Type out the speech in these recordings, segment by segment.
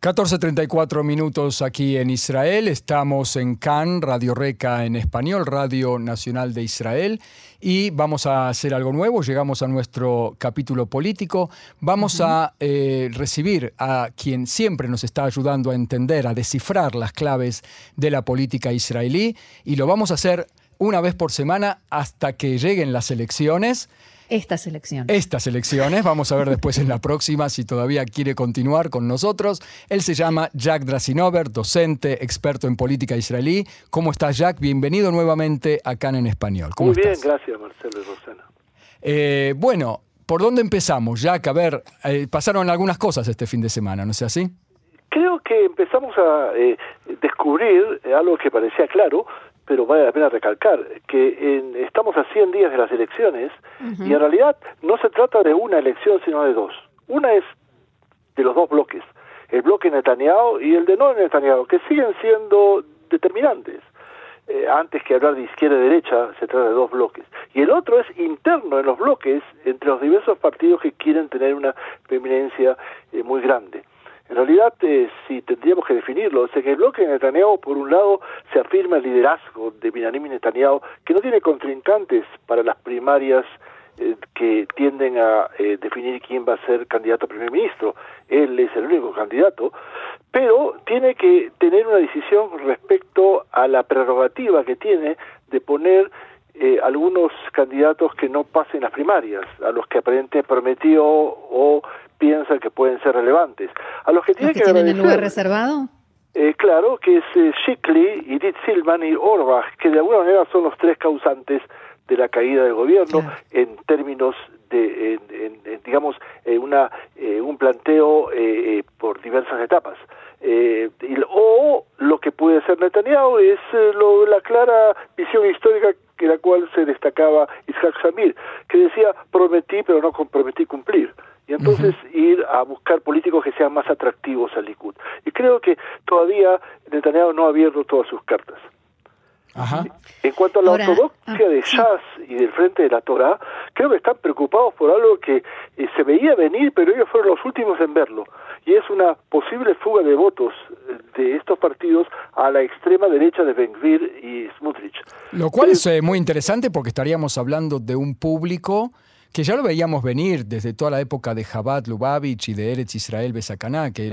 14.34 minutos aquí en Israel. Estamos en CAN, Radio Reca en español, Radio Nacional de Israel. Y vamos a hacer algo nuevo. Llegamos a nuestro capítulo político. Vamos a eh, recibir a quien siempre nos está ayudando a entender, a descifrar las claves de la política israelí. Y lo vamos a hacer una vez por semana hasta que lleguen las elecciones. Estas elecciones. Estas elecciones, vamos a ver después en la próxima si todavía quiere continuar con nosotros. Él se llama Jack Drasinover, docente, experto en política israelí. ¿Cómo estás, Jack? Bienvenido nuevamente acá en Español. ¿Cómo Muy bien, estás? gracias Marcelo y Rosana. Eh, bueno, ¿por dónde empezamos, Jack? A ver, eh, pasaron algunas cosas este fin de semana, ¿no es así? Creo que empezamos a eh, descubrir algo que parecía claro, pero vale la pena recalcar, que en- estamos a 100 días de las elecciones y en realidad no se trata de una elección, sino de dos. Una es de los dos bloques, el bloque Netanyahu y el de no Netanyahu, que siguen siendo determinantes. Eh, antes que hablar de izquierda y derecha, se trata de dos bloques. Y el otro es interno en los bloques entre los diversos partidos que quieren tener una preeminencia eh, muy grande. En realidad, eh, si tendríamos que definirlo, es en el bloque de Netanyahu, por un lado, se afirma el liderazgo de Benjamin Netanyahu, que no tiene contrincantes para las primarias eh, que tienden a eh, definir quién va a ser candidato a primer ministro. Él es el único candidato, pero tiene que tener una decisión respecto a la prerrogativa que tiene de poner eh, algunos candidatos que no pasen las primarias, a los que aparentemente prometió o piensa que pueden ser relevantes. A los que tiene ¿Los que tienen el lugar reservado? eh, claro, que es eh, Shikli, Edith Silman y Orbach, que de alguna manera son los tres causantes de la caída del gobierno Claro. en términos de, en- en- en, digamos, eh, una, eh, un planteo eh, por diversas etapas. Eh, o que puede ser Netanyahu es eh, lo- la clara visión histórica que la cual se destacaba Isaac Samir, que decía prometí pero no comprometí cumplir. Y entonces ir a buscar políticos que sean más atractivos al Likud. Y creo que todavía Netanyahu no ha abierto todas sus cartas. Ajá. En cuanto a la Ahora, ortodoxia ah, de sí. Shas y del Frente de la Torah, creo que están preocupados por algo que eh, se veía venir, pero ellos fueron los últimos en verlo. Y es una posible fuga de votos eh, de estos partidos a la extrema derecha de Ben-Gvir y Smutrich. Lo cual es eh, muy interesante porque estaríamos hablando de un público que ya lo veíamos venir desde toda la época de Jabat Lubavitch y de Eretz Israel Besakaná, que,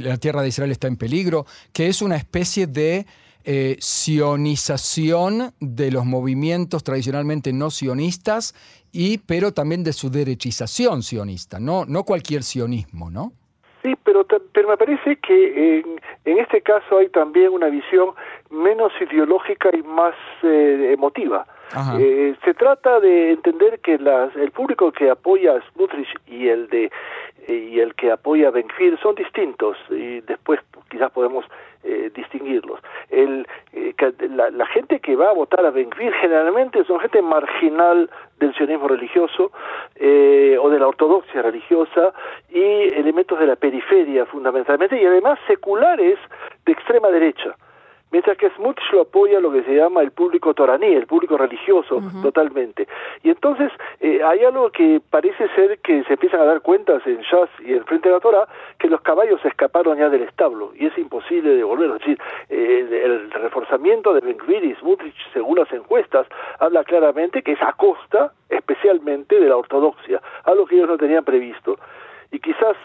la tierra de Israel está en peligro, que es una especie de eh, sionización de los movimientos tradicionalmente no sionistas, y, pero también de su derechización sionista, no, no cualquier sionismo, ¿no? Sí, pero, pero me parece que en, en este caso hay también una visión menos ideológica y más eh, emotiva. Eh, se trata de entender que las, el público que apoya a Smutrich y el de y el que apoya a Benfir son distintos y después quizás podemos eh, distinguirlos. El, eh, la gente que va a votar a Benfir generalmente son gente marginal del sionismo religioso eh, o de la ortodoxia religiosa y elementos de la periferia fundamentalmente y además seculares de extrema derecha. Mientras que Smutrich lo apoya lo que se llama el público toraní, el público religioso, totalmente. Y entonces eh, hay algo que parece ser que se empiezan a dar cuentas en Shas y en Frente de la Torah, que los caballos escaparon ya del establo y es imposible devolverlos. Es decir, eh, el, el reforzamiento de Ben-Gvir y Smutrich, según las encuestas, habla claramente que es a costa especialmente de la ortodoxia, algo que ellos no tenían previsto. Y quizás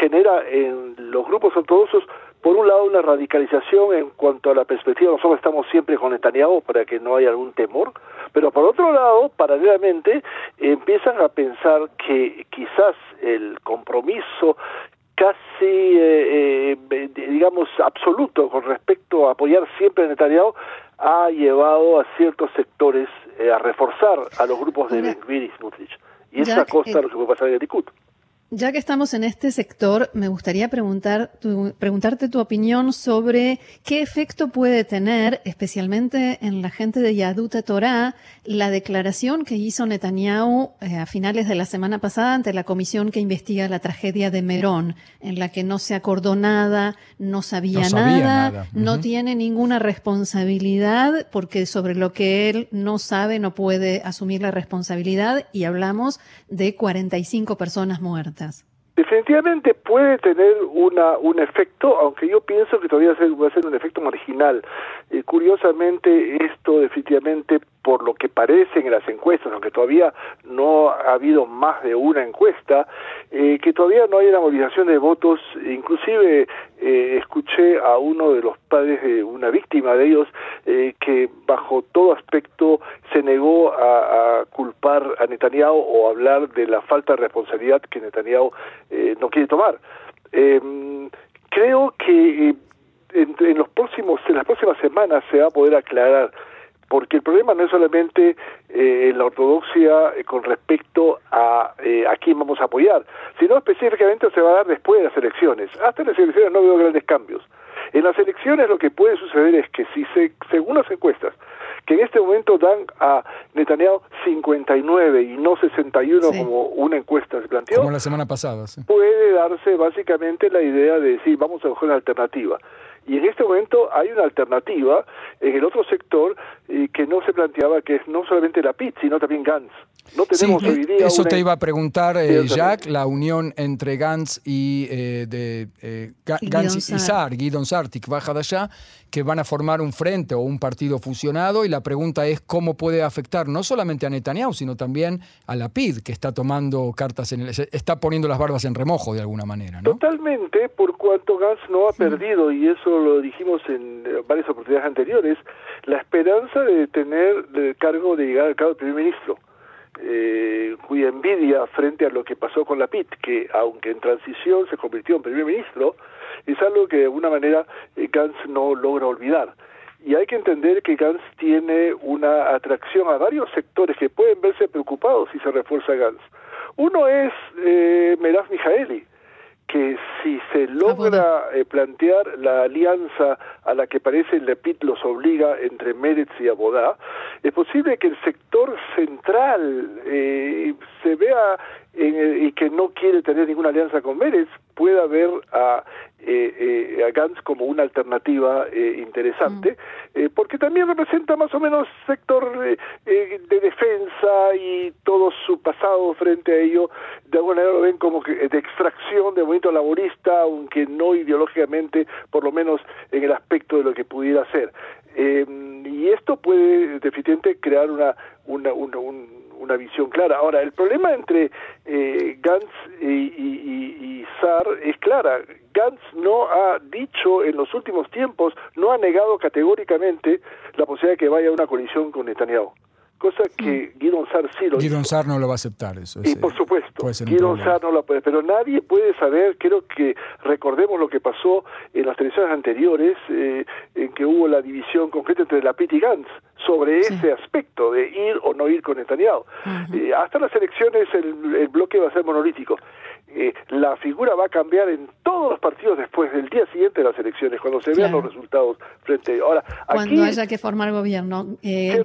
genera en los grupos ortodoxos por un lado una radicalización en cuanto a la perspectiva, nosotros estamos siempre con Netanyahu para que no haya algún temor, pero por otro lado, paralelamente, empiezan a pensar que quizás el compromiso casi, eh, eh, digamos, absoluto con respecto a apoyar siempre a Netanyahu ha llevado a ciertos sectores eh, a reforzar a los grupos de Ben-Gvir y Smutrich. Y eso Jack, a costa eh, lo que puede pasar en el Likud. Ya que estamos en este sector, me gustaría preguntar preguntarte tu opinión sobre qué efecto puede tener, especialmente en la gente de Yaduta Torah, la declaración que hizo Netanyahu eh, a finales de la semana pasada ante la comisión que investiga la tragedia de Merón, en la que no se acordó nada, no sabía, nada, no tiene ninguna responsabilidad, porque sobre lo que él no sabe no puede asumir la responsabilidad, y hablamos de 45 personas muertas. preguntas. Definitivamente puede tener una, un efecto, aunque yo pienso que todavía va a ser un efecto marginal. Eh, curiosamente, esto definitivamente, por lo que parece en las encuestas, aunque todavía no ha habido más de una encuesta, eh, que todavía no hay una movilización de votos. Inclusive eh, escuché a uno de los padres de una víctima de ellos que bajo todo aspecto se negó a, a culpar a Netanyahu o hablar de la falta de responsabilidad que Netanyahu eh, no quiere tomar. Eh, creo que eh, en, los próximos, en las próximas semanas se va a poder aclarar, porque el problema no es solamente en la ortodoxia con respecto a a quién vamos a apoyar, sino específicamente se va a dar después de las elecciones. Hasta las elecciones no veo grandes cambios. En las elecciones lo que puede suceder es que si se, según las encuestas, que en este momento dan a Netanyahu 59 y no 61 como una encuesta se planteó. Como la semana pasada. Sí. Puede darse básicamente la idea de decir, vamos a coger una alternativa. Y en este momento hay una alternativa en el otro sector eh, que no se planteaba, que es no solamente la PIT, sino también Gantz. No tenemos hoy día eso te iba a preguntar, eh, Jack, la unión entre Gantz y eh, de eh, Gantz y Sar, Guidon Sartik, baja de allá, que van a formar un frente o un partido fusionado y la pregunta es cómo puede afectar no solamente a Netanyahu, sino también a la PID, que está tomando cartas en el, está poniendo las barbas en remojo de alguna manera, ¿no? Totalmente, por cuanto Gantz no ha perdido, y eso lo dijimos en varias oportunidades anteriores, la esperanza de tener el cargo de llegar al cargo de primer ministro eh, cuya envidia frente a lo que pasó con la PIT, que aunque en transición se convirtió en primer ministro, es algo que de alguna manera eh, Gantz no logra olvidar. Y hay que entender que Gantz tiene una atracción a varios sectores que pueden verse preocupados si se refuerza Gantz. Uno es eh, Meraf Mijaeli, que si se logra eh, plantear la alianza a la que parece el LEPIT los obliga entre Meretz y Abodá, es posible que el sector central eh, se vea y que no quiere tener ninguna alianza con Meretz pueda ver a eh, eh, a Gantz como una alternativa eh, interesante, mm. eh, porque también representa más o menos sector de defensa y todo su pasado frente a ello, de alguna manera lo ven como que de extracción del movimiento laborista, aunque no ideológicamente, por lo menos en el aspecto de lo que pudiera ser. y esto puede definitivamente crear una, una, una un, una visión clara. Ahora, el problema entre eh, Gantz y, y, es clara. Gantz no ha dicho en los últimos tiempos, no ha negado categóricamente la posibilidad de que vaya a una colisión con Netanyahu cosa que mm. Guido Sar sí lo Guido Sar no lo va a aceptar eso. Y por supuesto, Guido Sar no lo puede, pero nadie puede saber, creo que recordemos lo que pasó en las televisiones anteriores, eh, en que hubo la división concreta entre la PIT y Gantz sobre ese aspecto de ir o no ir con Netanyahu. Eh, hasta las elecciones el, el bloque va a ser monolítico. Eh, la figura va a cambiar en todos los partidos después del día siguiente de las elecciones, cuando se vean los resultados frente ahora. Cuando haya que formar gobierno. Eh,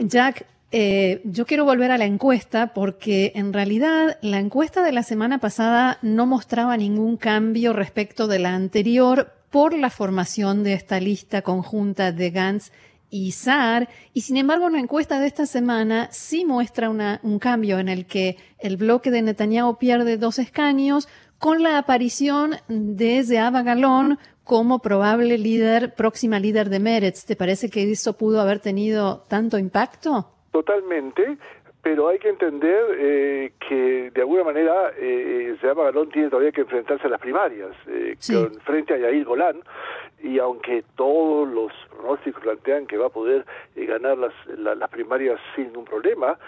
Jack, eh, yo quiero volver a la encuesta porque en realidad la encuesta de la semana pasada no mostraba ningún cambio respecto de la anterior por la formación de esta lista conjunta de Gantz y SAR, y sin embargo la encuesta de esta semana sí muestra un cambio en el que el bloque de Netanyahu pierde dos escaños con la aparición de Zeava Galón como probable líder, próxima líder de Meretz. ¿Te parece que eso pudo haber tenido tanto impacto? Totalmente pero hay que entender eh, que de alguna manera eh, Zeava Galón tiene todavía que enfrentarse a las primarias eh, frente a Yair Golán y aunque todos los pronósticos plantean que va a poder eh, ganar las, las primarias sin ningún problema,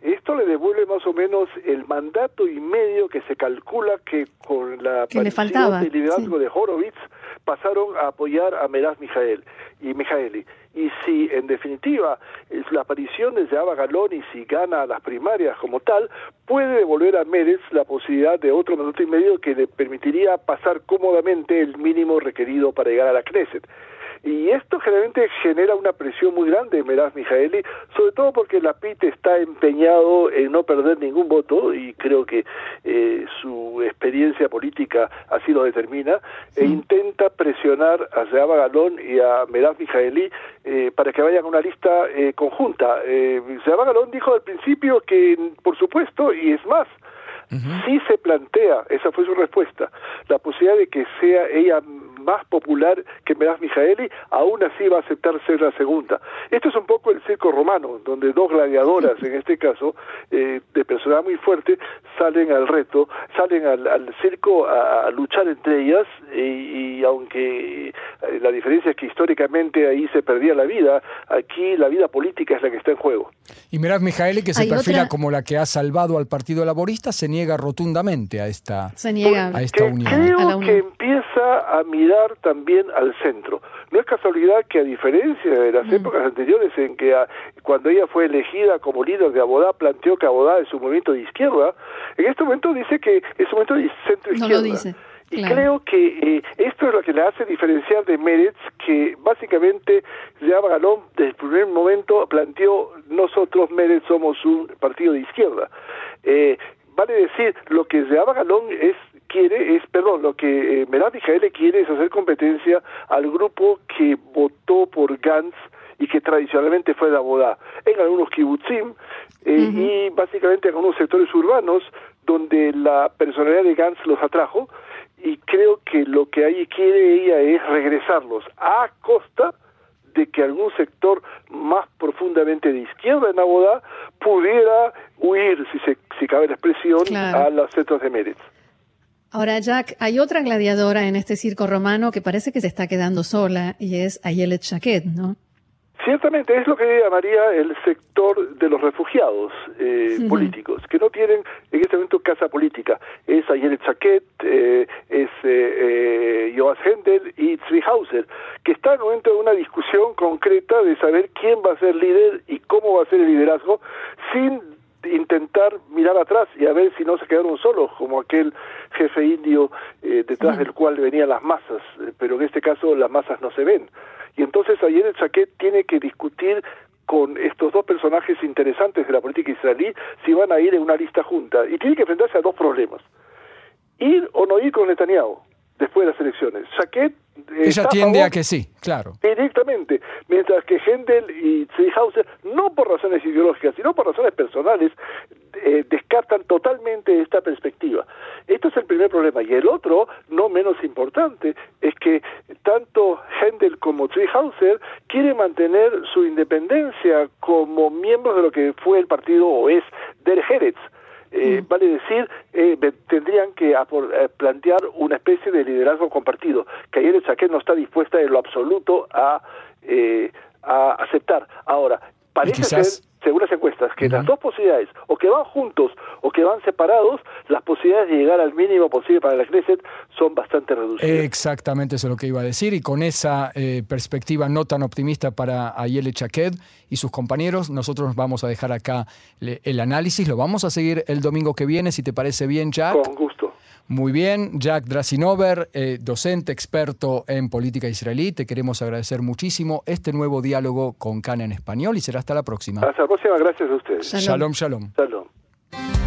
esto le devuelve más o menos el mandato y medio que se calcula que con la que le faltaba, liderazgo de Horowitz pasaron a apoyar a Meraz Mijael y Mijaeli. Y si en definitiva la aparición de Zeaba Galón y si gana las primarias como tal, puede devolver a Meretz la posibilidad de otro minuto y medio que le permitiría pasar cómodamente el mínimo requerido para llegar a la Knesset. Y esto generalmente genera una presión muy grande en Meraz Mijaeli, sobre todo porque la PIT está empeñado en no perder ningún voto, y creo que eh, su experiencia política así lo determina, e intenta presionar a Zeaba Galón y a Meraz Mijaeli eh, para que vayan a una lista eh, conjunta. Eh, Galón dijo al principio que, por supuesto, y es más, si se plantea, esa fue su respuesta, la posibilidad de que sea ella más popular que Meraz Mijaeli, aún así va a aceptar ser la segunda. Esto es un poco el circo romano, donde dos gladiadoras, en este caso, eh, de personalidad muy fuerte, salen al reto, salen al, circo a, luchar entre ellas, y, aunque eh, la diferencia es que históricamente ahí se perdía la vida, aquí la vida política es la que está en juego. Y Meraz Mijaeli, que se perfila como la que ha salvado al Partido Laborista, se niega rotundamente a esta, se niega. a esta unión. Creo que empieza a mirar también al centro. No es casualidad que a diferencia de las mm. épocas anteriores en que cuando ella fue elegida como líder de Abodá planteó que Abodá es un movimiento de izquierda, en este momento dice que es un movimiento de centro izquierda. No lo dice. Y creo que eh, esto es lo que le hace diferenciar de Meretz, que básicamente Jean Galón desde el primer momento planteó nosotros Meretz somos un partido de izquierda. Eh, vale decir, lo que Jean Galón es quiere es, perdón, lo que eh, Merab quiere es hacer competencia al grupo que votó por Gantz y que tradicionalmente fue de Abodá, en algunos kibutzim eh, y básicamente en algunos sectores urbanos donde la personalidad de Gantz los atrajo y creo que lo que ahí quiere ella es regresarlos a costa de que algún sector más profundamente de izquierda en Abodá pudiera huir, si, se, si cabe la expresión, a los centros de Meretz. Ahora, Jack, hay otra gladiadora en este circo romano que parece que se está quedando sola y es Ayelet Chaquet, ¿no? Ciertamente es lo que llamaría el sector de los refugiados eh, políticos, que no tienen en este momento casa política. Es Ayelet Chaquet, eh, es eh, Joas Hendel y Hauser, que están en el momento de una discusión concreta de saber quién va a ser líder y cómo va a ser el liderazgo, sin intentar mirar atrás y a ver si no se quedaron solos, como aquel jefe indio eh, detrás del cual venían las masas, eh, pero en este caso las masas no se ven. Y entonces ayer el Chaquet tiene que discutir con estos dos personajes interesantes de la política israelí si van a ir en una lista junta. Y tiene que enfrentarse a dos problemas. Ir o no ir con Netanyahu después de las elecciones. Chaquet ella tiende a, que sí, claro. Directamente, mientras que Hendel y Seehauser, no por razones ideológicas, sino por razones personales, eh, descartan totalmente esta perspectiva. Esto es el primer problema. Y el otro, no menos importante, es que tanto Hendel como Seehauser quieren mantener su independencia como miembros de lo que fue el partido o es Der Heretz, eh, mm. vale decir, eh, tendrían que eh, plantear una especie de liderazgo compartido, que ayer el Chaquet no está dispuesta en lo absoluto a, a aceptar. Ahora, parece ser según las encuestas, que las dos posibilidades, o que van juntos o que van separados, las posibilidades de llegar al mínimo posible para la Knesset son bastante reducidas. Exactamente eso es lo que iba a decir, y con esa eh, perspectiva no tan optimista para Ayele Chaked y sus compañeros, nosotros vamos a dejar acá el análisis, lo vamos a seguir el domingo que viene, si te parece bien, Jack. Con gusto. Muy bien, Jack Drasinover, eh, docente experto en política israelí, te queremos agradecer muchísimo este nuevo diálogo con CAN en español y será hasta la próxima. Hasta la próxima, gracias a ustedes. Shalom, shalom. Shalom.